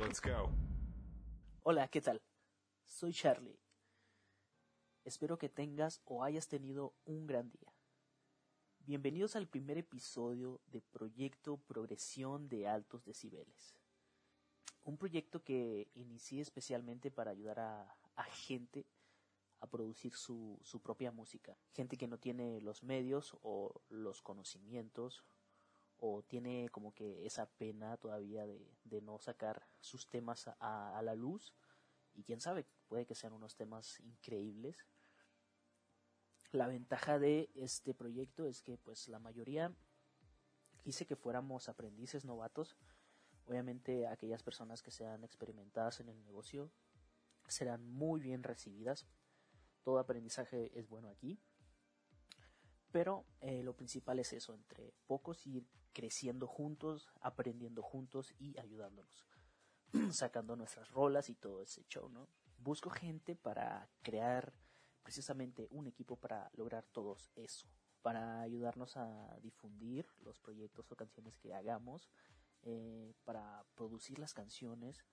Let's go. Hola, ¿qué tal? Soy Charlie. Espero que tengas o hayas tenido un gran día. Bienvenidos al primer episodio de Proyecto Progresión de Altos Decibeles. Un proyecto que inicié especialmente para ayudar a, gente a producir su propia música. Gente que no tiene los medios o los conocimientos o tiene como que esa pena todavía de, no sacar sus temas a, a, la luz y quién sabe, puede que sean unos temas increíbles. La ventaja de este proyecto es que pues la mayoría quise que fuéramos aprendices novatos. Obviamente aquellas personas que sean experimentadas en el negocio serán muy bien recibidas. Todo aprendizaje es bueno aquí. Pero eh, lo principal es eso, entre pocos ir creciendo juntos, aprendiendo juntos y ayudándonos, sacando nuestras rolas y todo ese show, ¿no? Busco gente para crear precisamente un equipo para lograr todo eso, para ayudarnos a difundir los proyectos o canciones que hagamos, eh, para producir las canciones,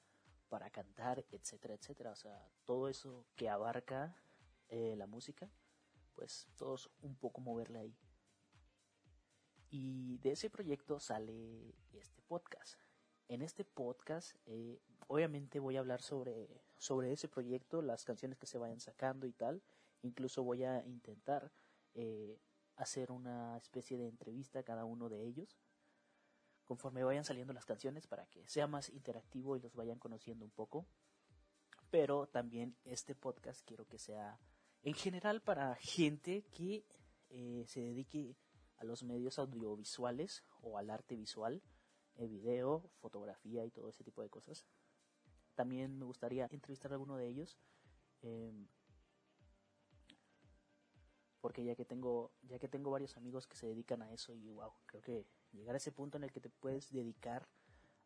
para cantar, etcétera, etcétera. O sea, todo eso que abarca eh, la música pues todos un poco moverle ahí. Y de ese proyecto sale este podcast. En este podcast, eh, obviamente voy a hablar sobre, sobre ese proyecto, las canciones que se vayan sacando y tal. Incluso voy a intentar eh, hacer una especie de entrevista a cada uno de ellos conforme vayan saliendo las canciones para que sea más interactivo y los vayan conociendo un poco. Pero también este podcast quiero que sea en general para gente que eh, se dedique a los medios audiovisuales o al arte visual, eh, video, fotografía y todo ese tipo de cosas. También me gustaría entrevistar a alguno de ellos. Em, porque ya que tengo ya que tengo varios amigos que se dedican a eso y wow, creo que llegar a ese punto en el que te puedes dedicar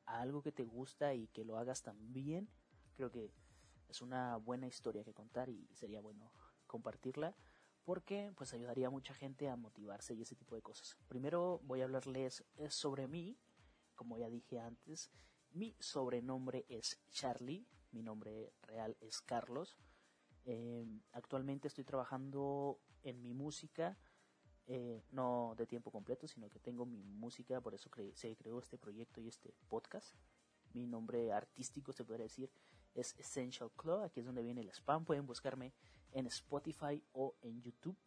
a algo que te gusta y que lo hagas tan bien, creo que es una buena historia que contar y sería bueno compartirla porque pues ayudaría a mucha gente a motivarse y ese tipo de cosas. Primero voy a hablarles eh, sobre mí, como ya dije antes, mi sobrenombre es Charlie, mi nombre real es Carlos. Eh, actualmente estoy trabajando en mi música, eh, no de tiempo completo, sino que tengo mi música, por eso se creó este proyecto y este podcast. Mi nombre artístico se podría decir es Essential Club. Aquí es donde viene el spam. Pueden buscarme en Spotify o en YouTube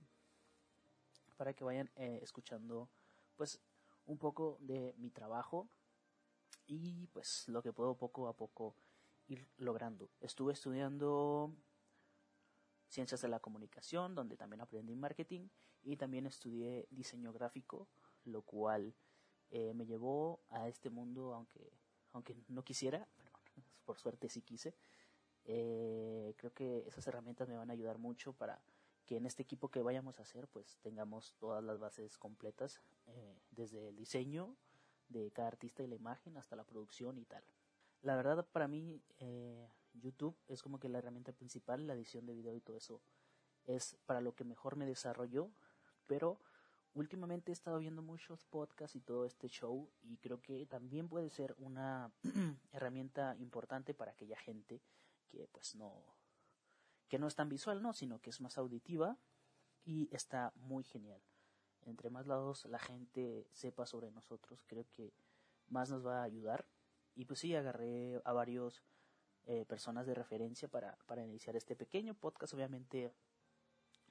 para que vayan eh, escuchando pues un poco de mi trabajo y pues lo que puedo poco a poco ir logrando. Estuve estudiando ciencias de la comunicación, donde también aprendí marketing y también estudié diseño gráfico, lo cual eh, me llevó a este mundo, aunque aunque no quisiera, pero por suerte sí quise. Eh, creo que esas herramientas me van a ayudar mucho para que en este equipo que vayamos a hacer pues tengamos todas las bases completas eh, desde el diseño de cada artista y la imagen hasta la producción y tal. La verdad para mí eh, YouTube es como que la herramienta principal, la edición de video y todo eso es para lo que mejor me desarrollo, pero últimamente he estado viendo muchos podcasts y todo este show y creo que también puede ser una herramienta importante para aquella gente que pues no que no es tan visual, no, sino que es más auditiva y está muy genial. Entre más lados la gente sepa sobre nosotros, creo que más nos va a ayudar. Y pues sí, agarré a varios eh, personas de referencia para, para iniciar este pequeño podcast. Obviamente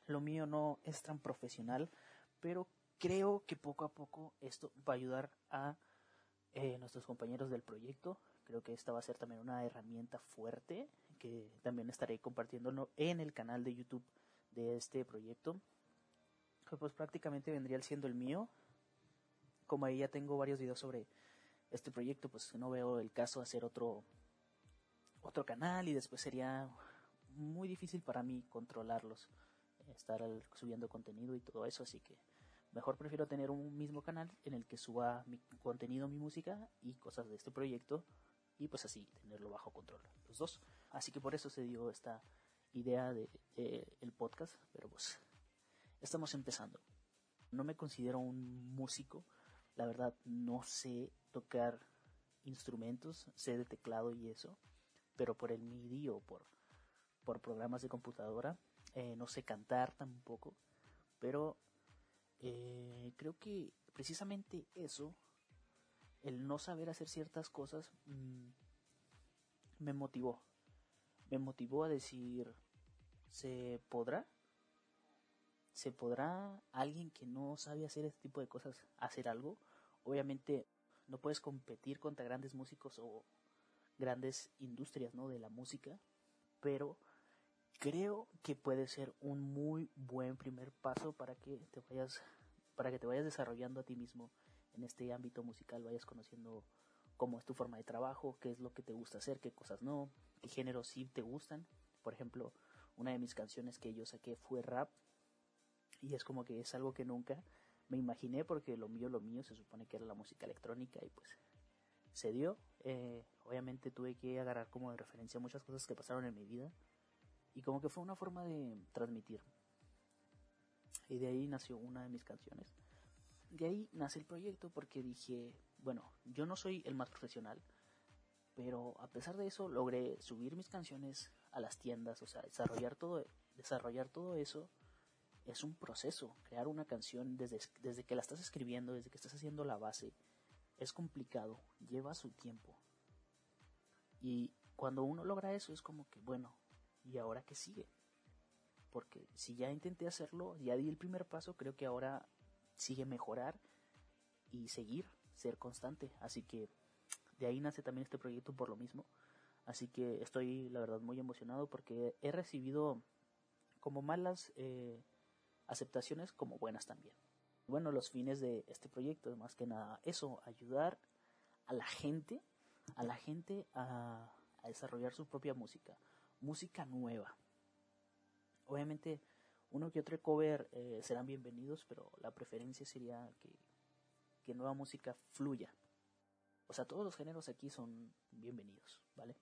lo mío no es tan profesional, pero creo que poco a poco esto va a ayudar a eh, nuestros compañeros del proyecto. Creo que esta va a ser también una herramienta fuerte que también estaré compartiendo en el canal de YouTube de este proyecto. Que pues prácticamente vendría siendo el mío. Como ahí ya tengo varios videos sobre este proyecto, pues no veo el caso de hacer otro otro canal y después sería muy difícil para mí controlarlos, estar subiendo contenido y todo eso, así que Mejor prefiero tener un mismo canal en el que suba mi contenido, mi música y cosas de este proyecto y pues así tenerlo bajo control los dos. Así que por eso se dio esta idea de, el podcast, pero pues estamos empezando. No me considero un músico, la verdad no sé tocar instrumentos, sé de teclado y eso, pero por el MIDI o por, por programas de computadora, eh, no sé cantar tampoco, pero eh, creo que precisamente eso, el no saber hacer ciertas cosas, mm, me motivó. Me motivó a decir, ¿se podrá? ¿Se podrá alguien que no sabe hacer este tipo de cosas hacer algo? Obviamente no puedes competir contra grandes músicos o grandes industrias ¿no? de la música, pero creo que puede ser un muy buen primer paso para que te vayas para que te vayas desarrollando a ti mismo en este ámbito musical, vayas conociendo cómo es tu forma de trabajo, qué es lo que te gusta hacer, qué cosas no, géneros sí te gustan. Por ejemplo, una de mis canciones que yo saqué fue rap y es como que es algo que nunca me imaginé porque lo mío, lo mío se supone que era la música electrónica y pues se dio. Eh, obviamente tuve que agarrar como de referencia muchas cosas que pasaron en mi vida y como que fue una forma de transmitir. Y de ahí nació una de mis canciones. De ahí nace el proyecto porque dije, bueno, yo no soy el más profesional, pero a pesar de eso logré subir mis canciones a las tiendas, o sea, desarrollar todo, desarrollar todo eso es un proceso. Crear una canción desde, desde que la estás escribiendo, desde que estás haciendo la base, es complicado, lleva su tiempo. Y cuando uno logra eso es como que, bueno, ¿y ahora qué sigue? Porque si ya intenté hacerlo, ya di el primer paso, creo que ahora sigue mejorar y seguir, ser constante. Así que de ahí nace también este proyecto por lo mismo. Así que estoy, la verdad, muy emocionado porque he recibido como malas eh, aceptaciones como buenas también. Bueno, los fines de este proyecto, más que nada, eso, ayudar a la gente, a la gente a, desarrollar su propia música, música nueva. Obviamente, uno que otro cover eh, serán bienvenidos, pero la preferencia sería que, que nueva música fluya. O sea, todos los géneros aquí son bienvenidos, ¿vale?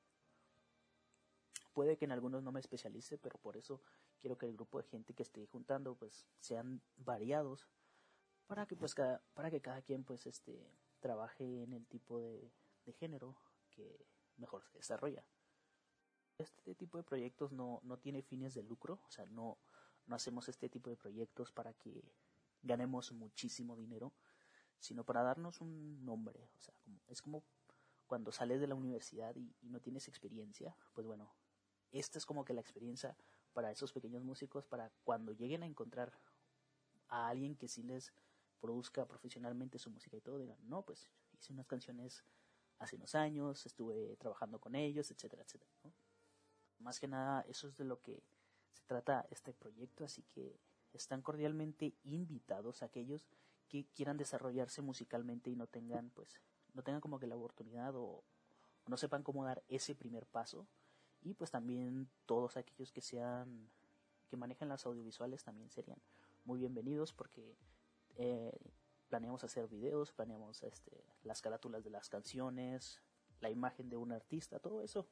Puede que en algunos no me especialice, pero por eso quiero que el grupo de gente que esté juntando pues sean variados para que pues cada, para que cada quien pues este trabaje en el tipo de, género que mejor se desarrolla. Este tipo de proyectos no, no tiene fines de lucro, o sea, no, no hacemos este tipo de proyectos para que ganemos muchísimo dinero, sino para darnos un nombre. O sea, es como cuando sales de la universidad y, y, no tienes experiencia, pues bueno, esta es como que la experiencia para esos pequeños músicos, para cuando lleguen a encontrar a alguien que sí les produzca profesionalmente su música y todo, digan, no, pues hice unas canciones hace unos años, estuve trabajando con ellos, etcétera, etcétera. Más que nada, eso es de lo que se trata este proyecto, así que están cordialmente invitados aquellos que quieran desarrollarse musicalmente y no tengan, pues, no tengan como que la oportunidad o no sepan cómo dar ese primer paso. Y pues también todos aquellos que sean que manejan las audiovisuales también serían muy bienvenidos porque eh, planeamos hacer videos, planeamos este, las carátulas de las canciones, la imagen de un artista, todo eso,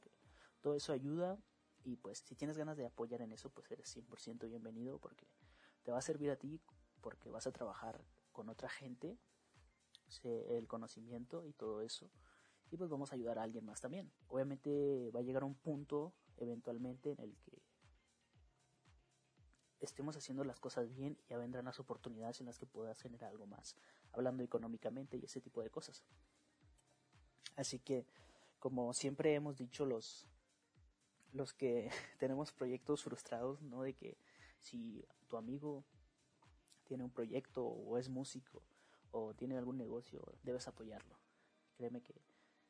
todo eso ayuda. Y pues si tienes ganas de apoyar en eso pues eres 100% bienvenido porque te va a servir a ti porque vas a trabajar con otra gente, el conocimiento y todo eso y pues vamos a ayudar a alguien más también. Obviamente va a llegar un punto eventualmente en el que estemos haciendo las cosas bien y ya vendrán las oportunidades en las que puedas generar algo más, hablando económicamente y ese tipo de cosas. Así que, como siempre hemos dicho los los que tenemos proyectos frustrados, ¿no? De que si tu amigo tiene un proyecto o es músico o tiene algún negocio, debes apoyarlo. Créeme que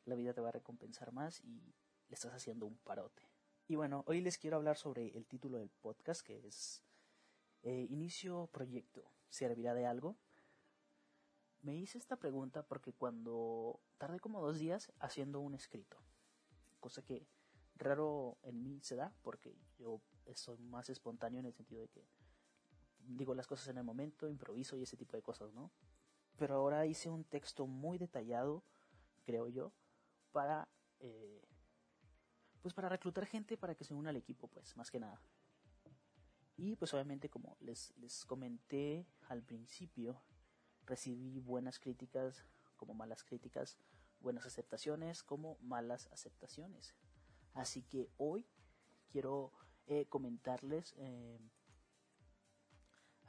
la vida te va a recompensar más y le estás haciendo un parote. Y bueno, hoy les quiero hablar sobre el título del podcast que es eh, Inicio Proyecto. ¿Servirá de algo? Me hice esta pregunta porque cuando tardé como dos días haciendo un escrito, cosa que raro en mí se da porque yo soy más espontáneo en el sentido de que digo las cosas en el momento, improviso y ese tipo de cosas, ¿no? Pero ahora hice un texto muy detallado, creo yo, para eh, pues para reclutar gente para que se una al equipo pues más que nada y pues obviamente como les, les comenté al principio recibí buenas críticas como malas críticas buenas aceptaciones como malas aceptaciones. Así que hoy quiero eh, comentarles eh,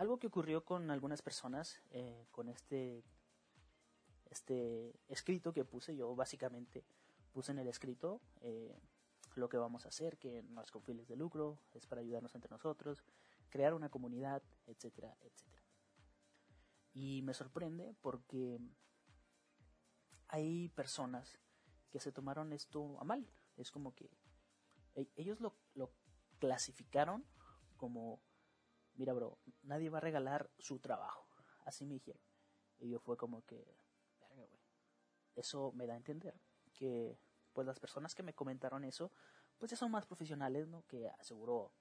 algo que ocurrió con algunas personas eh, con este este escrito que puse yo básicamente puse en el escrito lo que vamos a hacer que no es con fines de lucro es para ayudarnos entre nosotros crear una comunidad etcétera etcétera. Y me sorprende porque hay personas que se tomaron esto a mal. Es como que ellos lo, lo clasificaron como, mira bro, nadie va a regalar su trabajo. Así me dijeron. Y yo fue como que. Eso me da a entender que, pues las personas que me comentaron eso, pues ya son más profesionales, ¿no? Que aseguro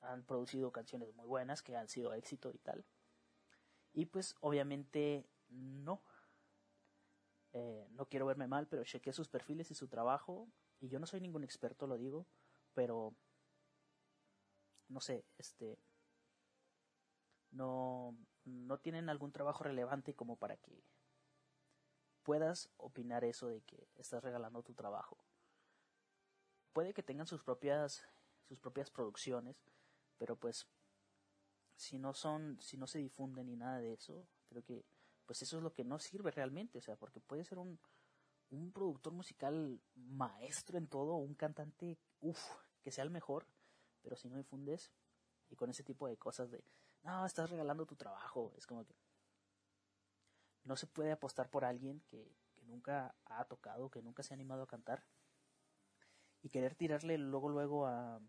han producido canciones muy buenas, que han sido éxito y tal. Y pues obviamente no. Eh, no quiero verme mal, pero chequeé sus perfiles y su trabajo y yo no soy ningún experto, lo digo, pero no sé, este no no tienen algún trabajo relevante como para que puedas opinar eso de que estás regalando tu trabajo. Puede que tengan sus propias sus propias producciones, pero pues si no son si no se difunden ni nada de eso, creo que pues eso es lo que no sirve realmente, o sea, porque puede ser un un productor musical maestro en todo, un cantante, uff, que sea el mejor, pero si no difundes y con ese tipo de cosas de, no, estás regalando tu trabajo, es como que no se puede apostar por alguien que, que nunca ha tocado, que nunca se ha animado a cantar y querer tirarle luego, luego a,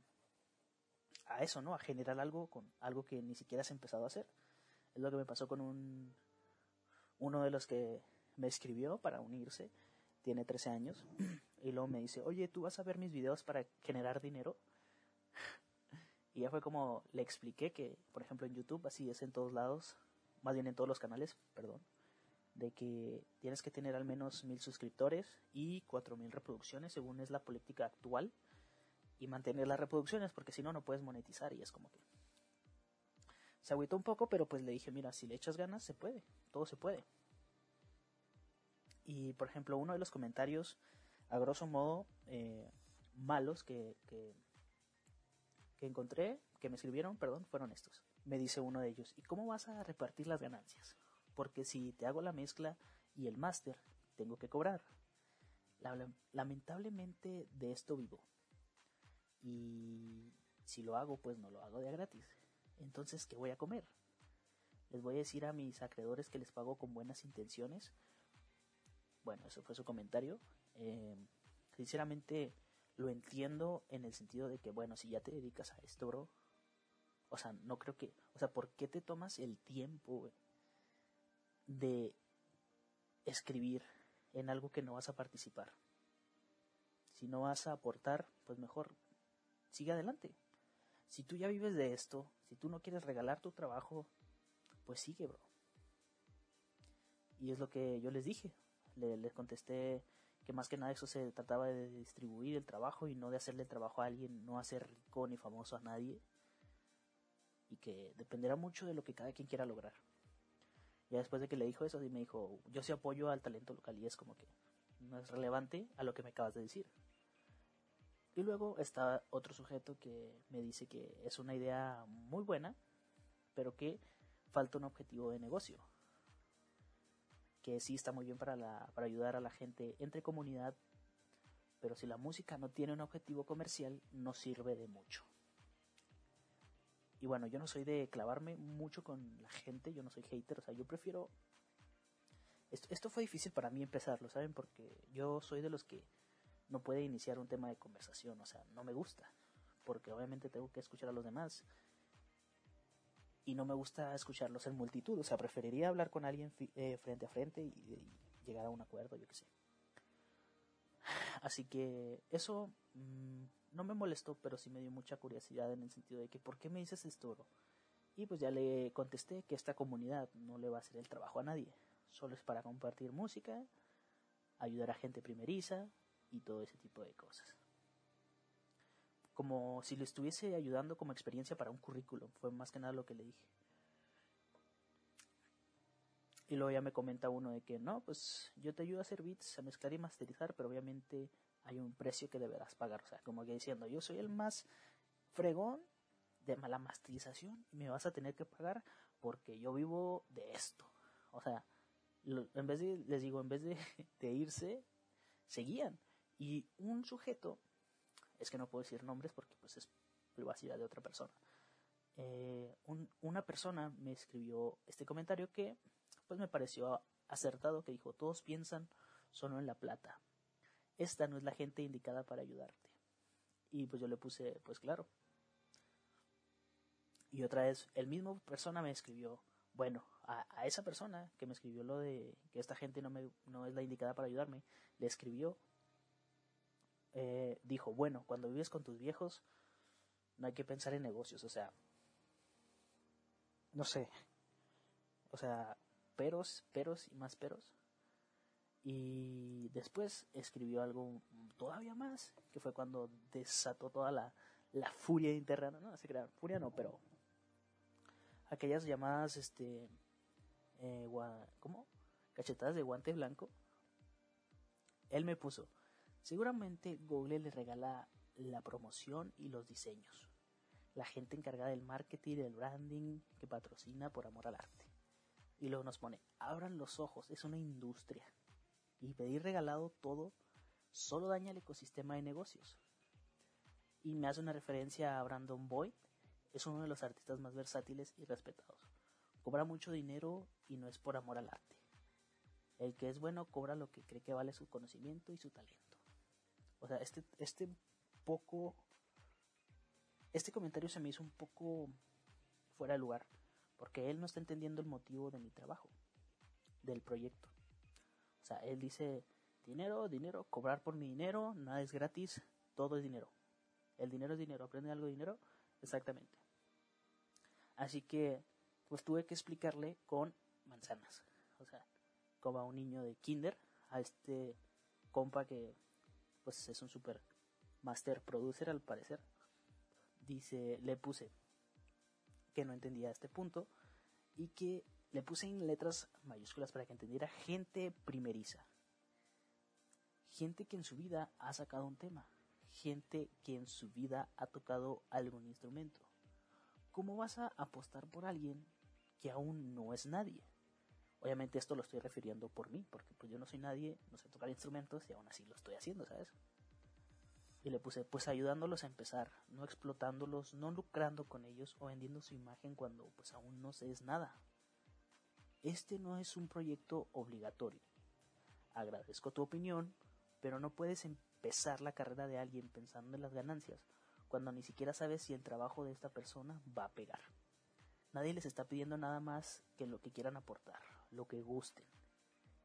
a eso, ¿no? A generar algo con algo que ni siquiera has empezado a hacer. Es lo que me pasó con un, uno de los que me escribió para unirse tiene 13 años, y luego me dice, oye, ¿tú vas a ver mis videos para generar dinero? Y ya fue como le expliqué que, por ejemplo, en YouTube, así es en todos lados, más bien en todos los canales, perdón, de que tienes que tener al menos mil suscriptores y cuatro mil reproducciones, según es la política actual, y mantener las reproducciones, porque si no, no puedes monetizar, y es como que... Se agüitó un poco, pero pues le dije, mira, si le echas ganas, se puede, todo se puede. Y por ejemplo, uno de los comentarios, a grosso modo, eh, malos que, que, encontré, que me escribieron, perdón, fueron estos. Me dice uno de ellos, ¿y cómo vas a repartir las ganancias? Porque si te hago la mezcla y el máster, tengo que cobrar. lamentablemente de esto vivo. Y si lo hago, pues no lo hago de gratis. Entonces, ¿qué voy a comer? Les voy a decir a mis acreedores que les pago con buenas intenciones, bueno, eso fue su comentario. Eh, sinceramente lo entiendo en el sentido de que, bueno, si ya te dedicas a esto, bro, o sea, no creo que, o sea, ¿por qué te tomas el tiempo de escribir en algo que no vas a participar? Si no vas a aportar, pues mejor sigue adelante. Si tú ya vives de esto, si tú no quieres regalar tu trabajo, pues sigue, bro. Y es lo que yo les dije le, les contesté que más que nada eso se trataba de distribuir el trabajo y no de hacerle trabajo a alguien, no hacer rico ni famoso a nadie. Y que dependerá mucho de lo que cada quien quiera lograr. Ya después de que le dijo eso, me dijo, yo sí apoyo al talento local y es como que no es relevante a lo que me acabas de decir. Y luego está otro sujeto que me dice que es una idea muy buena, pero que falta un objetivo de negocio que sí está muy bien para, la, para ayudar a la gente entre comunidad, pero si la música no tiene un objetivo comercial, no sirve de mucho. Y bueno, yo no soy de clavarme mucho con la gente, yo no soy hater, o sea, yo prefiero... Esto, esto fue difícil para mí empezarlo, ¿saben? Porque yo soy de los que no puede iniciar un tema de conversación, o sea, no me gusta, porque obviamente tengo que escuchar a los demás y no me gusta escucharlos en multitud. O sea, preferiría hablar con alguien eh, frente a frente y, llegar a un acuerdo, yo qué sé. Así que eso mm, no me molestó, pero sí me dio mucha curiosidad en el sentido de que, ¿por qué me dices esto? Y pues ya le contesté que esta comunidad no le va a hacer el trabajo a nadie. Solo es para compartir música, ayudar a gente primeriza y todo ese tipo de cosas como si le estuviese ayudando como experiencia para un currículum. Fue más que nada lo que le dije. Y luego ya me comenta uno de que no, pues yo te ayudo a hacer beats, a mezclar y masterizar, pero obviamente hay un precio que deberás pagar. O sea, como que diciendo, yo soy el más fregón de mala masterización y me vas a tener que pagar porque yo vivo de esto. O sea, en vez de, les digo, en vez de irse, seguían. Y un sujeto, es que no puedo decir nombres porque pues es privacidad de otra persona. Eh, una persona me escribió este comentario que pues me pareció acertado, que dijo, todos piensan solo en la plata. Esta no es la gente indicada para ayudarte. Y pues yo le puse, pues claro. Y otra vez, el mismo persona me escribió, bueno, a, a, esa persona que me escribió lo de que esta gente no, me, no es la indicada para ayudarme, le escribió, eh, dijo, bueno, cuando vives con tus viejos, no hay que pensar en negocios, o sea, no sé, o sea, peros, peros y más peros. Y después escribió algo todavía más, que fue cuando desató toda la, la furia interna, no, se crean, furia no, pero aquellas llamadas, este, eh, ¿cómo? Cachetadas de guante blanco. Él me puso, seguramente Google le regala la promoción y los diseños. La gente encargada del marketing, del branding, que patrocina por amor al arte. Y luego nos pone, abran los ojos, es una industria. Y pedir regalado todo solo daña el ecosistema de negocios. Y me hace una referencia a Brandon Boyd, es uno de los artistas más versátiles y respetados. Cobra mucho dinero y no es por amor al arte. El que es bueno cobra lo que cree que vale su conocimiento y su talento. O sea, este, este poco... Este comentario se me hizo un poco fuera de lugar, porque él no está entendiendo el motivo de mi trabajo, del proyecto. O sea, él dice, dinero, dinero, cobrar por mi dinero, nada es gratis, todo es dinero. El dinero es dinero, aprende algo de dinero, exactamente. Así que, pues tuve que explicarle con manzanas. O sea, como a un niño de kinder, a este compa que, pues es un super master producer al parecer. Dice, le puse que no entendía este punto y que le puse en letras mayúsculas para que entendiera gente primeriza. Gente que en su vida ha sacado un tema. Gente que en su vida ha tocado algún instrumento ¿cómo vas a apostar por alguien que aún no es nadie? Obviamente esto lo estoy refiriendo por mí, porque pues yo no soy nadie, no sé tocar instrumentos y aún así lo estoy haciendo, ¿sabes? Y le puse, pues ayudándolos a empezar, no explotándolos, no lucrando con ellos o vendiendo su imagen cuando pues aún no se es nada. Este no es un proyecto obligatorio. Agradezco tu opinión, pero no puedes empezar la carrera de alguien pensando en las ganancias cuando ni siquiera sabes si el trabajo de esta persona va a pegar. Nadie les está pidiendo nada más que lo que quieran aportar, lo que gusten.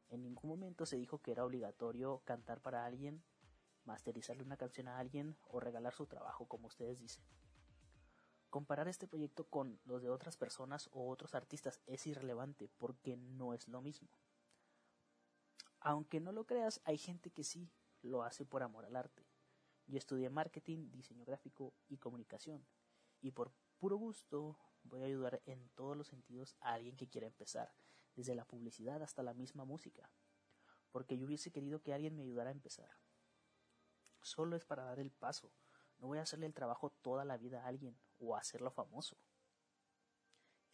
En ningún momento se dijo que era obligatorio cantar para alguien, masterizarle una canción a alguien o regalar su trabajo, como ustedes dicen. Comparar este proyecto con los de otras personas o otros artistas es irrelevante porque no es lo mismo. Aunque no lo creas, hay gente que sí lo hace por amor al arte. Yo estudié marketing, diseño gráfico y comunicación. Y por puro gusto voy a ayudar en todos los sentidos a alguien que quiera empezar, desde la publicidad hasta la misma música. Porque yo hubiese querido que alguien me ayudara a empezar. Solo es para dar el paso. No voy a hacerle el trabajo toda la vida a alguien o hacerlo famoso.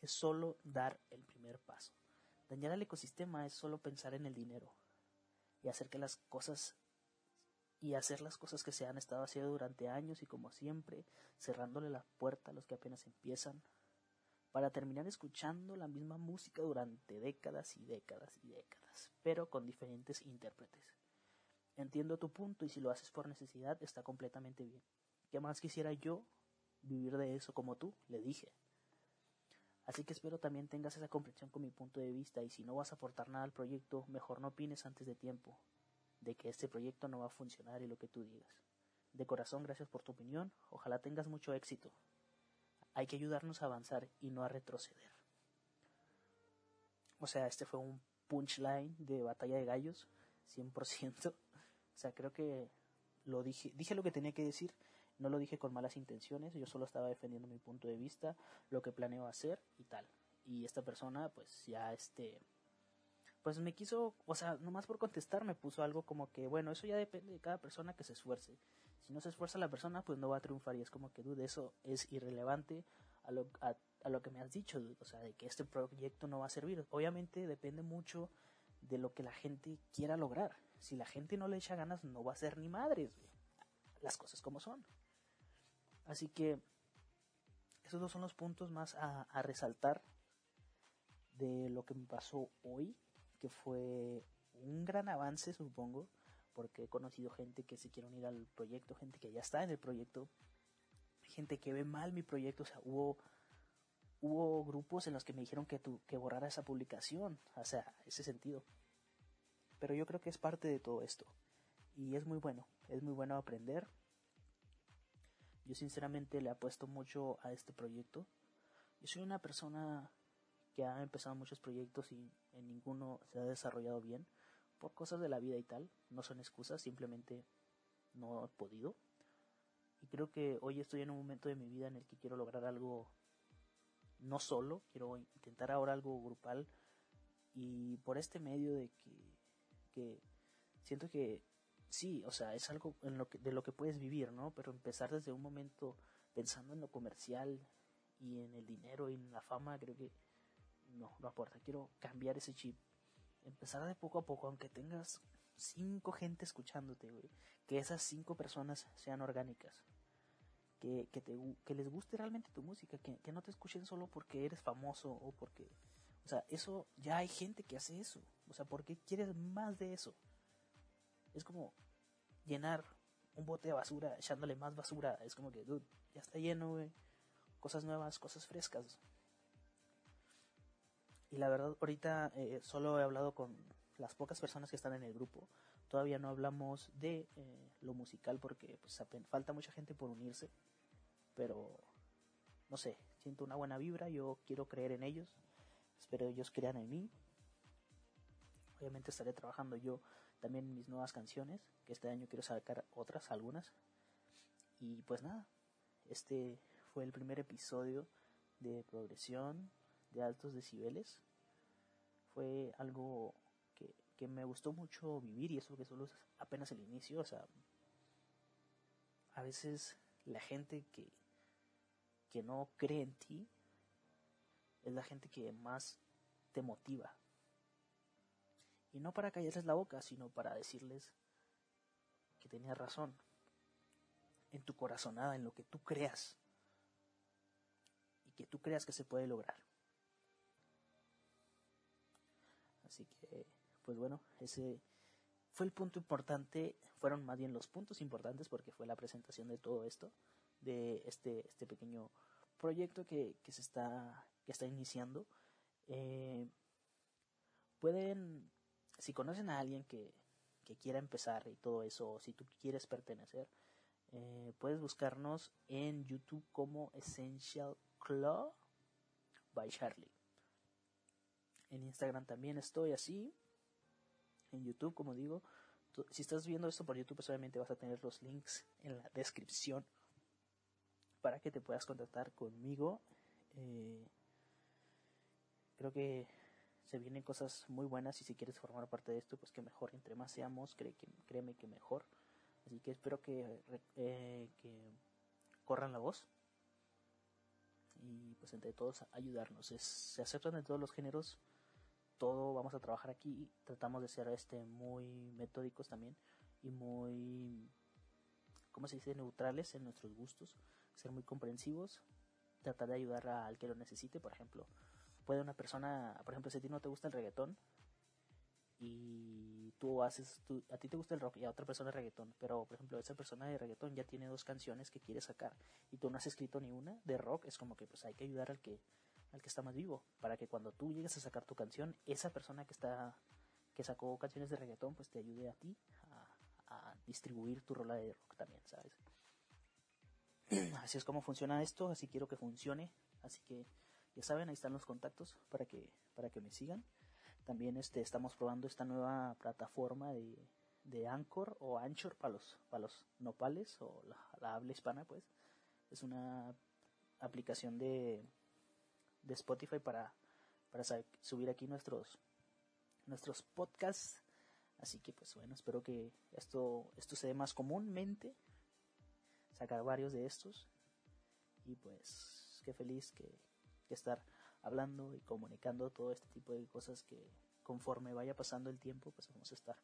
Es solo dar el primer paso. Dañar al ecosistema es solo pensar en el dinero y hacer que las cosas y hacer las cosas que se han estado haciendo durante años y como siempre, cerrándole la puerta a los que apenas empiezan, para terminar escuchando la misma música durante décadas y décadas y décadas, pero con diferentes intérpretes. Entiendo tu punto y si lo haces por necesidad está completamente bien. ¿Qué más quisiera yo vivir de eso como tú? Le dije. Así que espero también tengas esa comprensión con mi punto de vista y si no vas a aportar nada al proyecto, mejor no opines antes de tiempo de que este proyecto no va a funcionar y lo que tú digas. De corazón, gracias por tu opinión. Ojalá tengas mucho éxito. Hay que ayudarnos a avanzar y no a retroceder. O sea, este fue un punchline de batalla de gallos, 100%. O sea, creo que lo dije, dije lo que tenía que decir, no lo dije con malas intenciones, yo solo estaba defendiendo mi punto de vista, lo que planeo hacer y tal. Y esta persona, pues ya este, pues me quiso, o sea, nomás por contestar me puso algo como que, bueno, eso ya depende de cada persona que se esfuerce. Si no se esfuerza la persona, pues no va a triunfar. Y es como que, dude, eso es irrelevante a lo, a, lo que me has dicho, o sea, de que este proyecto no va a servir. Obviamente depende mucho de lo que la gente quiera lograr. Si la gente no le echa ganas, no va a ser ni madres, Las cosas como son. Así que esos dos son los puntos más a, a resaltar de lo que me pasó hoy que fue un gran avance, supongo, porque he conocido gente que se quiere unir al proyecto, gente que ya está en el proyecto, gente que ve mal mi proyecto, o sea, hubo hubo grupos en los que me dijeron que tu, que borrara esa publicación, o sea, ese sentido. Pero yo creo que es parte de todo esto y es muy bueno, es muy bueno aprender. Yo sinceramente le apuesto mucho a este proyecto. Yo soy una persona que ha empezado muchos proyectos y en ninguno se ha desarrollado bien por cosas de la vida y tal. No son excusas, simplemente no he podido. Y creo que hoy estoy en un momento de mi vida en el que quiero lograr algo no solo, quiero intentar ahora algo grupal y por este medio de que, que siento que sí, o sea, es algo de lo que puedes vivir, ¿no? Pero empezar desde un momento pensando en lo comercial y en el dinero y en la fama, creo que no, no aporta. Quiero cambiar ese chip. Empezar de poco a poco, aunque tengas cinco gente escuchándote, güey. Que esas cinco personas sean orgánicas. Que, que, te, que les guste realmente tu música. Que, que no te escuchen solo porque eres famoso o porque... O sea, eso, ya hay gente que hace eso. O sea, ¿por qué quieres más de eso? Es como llenar un bote de basura, echándole más basura. Es como que, dude, ya está lleno, güey. Cosas nuevas, cosas frescas. Y la verdad, ahorita eh, solo he hablado con las pocas personas que están en el grupo. Todavía no hablamos de eh, lo musical porque pues, falta mucha gente por unirse. Pero, no sé, siento una buena vibra, yo quiero creer en ellos. Espero ellos crean en mí. Obviamente estaré trabajando yo también mis nuevas canciones, que este año quiero sacar otras, algunas. Y pues nada, este fue el primer episodio de progresión de altos decibeles. Fue algo que, que me gustó mucho vivir y eso que solo es apenas el inicio. O sea, a veces la gente que, que no cree en ti es la gente que más te motiva. Y no para callarles la boca, sino para decirles que tenías razón. En tu corazonada, en lo que tú creas. Y que tú creas que se puede lograr. Así que, pues bueno, ese fue el punto importante, fueron más bien los puntos importantes porque fue la presentación de todo esto, de este, este pequeño proyecto que, que se está, que está iniciando. Eh, pueden, si conocen a alguien que, que quiera empezar y todo eso, o si tú quieres pertenecer, eh, puedes buscarnos en YouTube como Essential Club by Charlie. En Instagram también estoy así. En YouTube, como digo. Si estás viendo esto por YouTube, pues obviamente vas a tener los links en la descripción para que te puedas contactar conmigo. Eh, creo que se vienen cosas muy buenas y si quieres formar parte de esto, pues que mejor. Entre más seamos, créeme que mejor. Así que espero que, eh, que corran la voz y pues entre todos ayudarnos. se aceptan de todos los géneros todo vamos a trabajar aquí tratamos de ser este muy metódicos también y muy ¿cómo se dice? neutrales en nuestros gustos, ser muy comprensivos, tratar de ayudar al que lo necesite, por ejemplo, puede una persona, por ejemplo, si a ti no te gusta el reggaetón y tú haces, a ti te gusta el rock y a otra persona el reggaetón, pero por ejemplo esa persona de reggaetón ya tiene dos canciones que quiere sacar y tú no has escrito ni una de rock, es como que pues hay que ayudar al que al que está más vivo, para que cuando tú llegues a sacar tu canción, esa persona que está que sacó canciones de reggaetón, pues te ayude a ti a, distribuir tu rola de rock también, ¿sabes? Así es como funciona esto, así quiero que funcione, así que ya saben, ahí están los contactos para que para que me sigan. También este estamos probando esta nueva plataforma de, de Anchor o Anchor para los para los nopales o la habla hispana, pues. Es una aplicación de de Spotify para, para subir aquí nuestros, nuestros podcasts. Así que pues bueno, espero que esto, esto se dé más comúnmente. Sacar varios de estos. Y pues qué feliz que, que estar hablando y comunicando todo este tipo de cosas que conforme vaya pasando el tiempo pues vamos a estar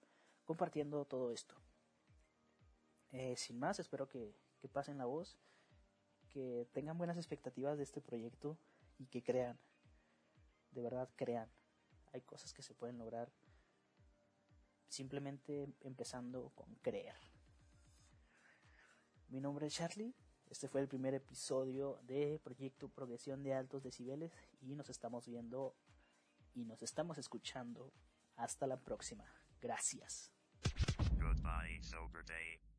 compartiendo todo esto. Eh, sin más, espero que, que pasen la voz, que tengan buenas expectativas de este proyecto y que crean, de verdad crean. Hay cosas que se pueden lograr simplemente empezando con creer. Mi nombre es Charlie, este fue el primer episodio de Proyecto Progresión de Altos Decibeles y nos estamos viendo y nos estamos escuchando. Hasta la próxima. Gracias. Goodbye, Sober Day.